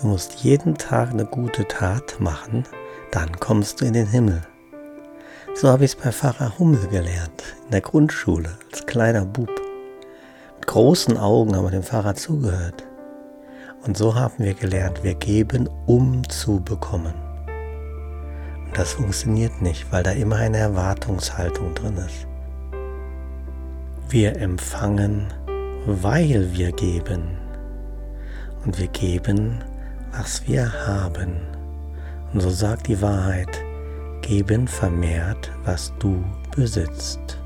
Du musst jeden Tag eine gute Tat machen, dann kommst du in den Himmel. So habe ich es bei Pfarrer Hummel gelernt, in der Grundschule, als kleiner Bub. Mit großen Augen haben wir dem Pfarrer zugehört. Und so haben wir gelernt, wir geben, um zu bekommen. Und das funktioniert nicht, weil da immer eine Erwartungshaltung drin ist. Wir empfangen, weil wir geben. Und wir geben, was wir haben. Und so sagt die Wahrheit, geben vermehrt, was du besitzt.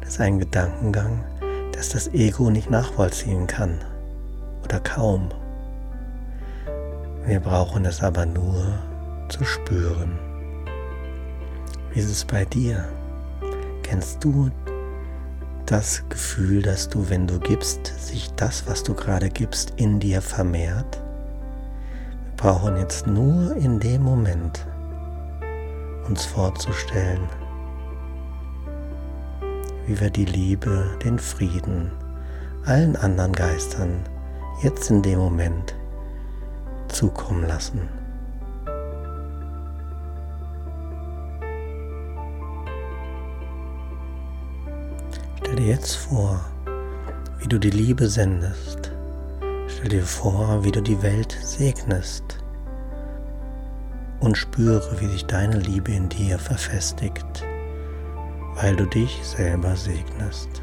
Das ist ein Gedankengang, dass das Ego nicht nachvollziehen kann oder kaum. Wir brauchen es aber nur zu spüren. Wie ist es bei dir? Kennst du das Gefühl, dass du, wenn du gibst, sich das, was du gerade gibst, in dir vermehrt? Wir brauchen jetzt nur in dem Moment uns vorzustellen, wie wir die Liebe, den Frieden, allen anderen Geistern jetzt in dem Moment zukommen lassen. Stell dir jetzt vor, wie du die Liebe sendest. Stell dir vor, wie du die Welt segnest. Und spüre, wie sich deine Liebe in dir verfestigt weil du dich selber segnest.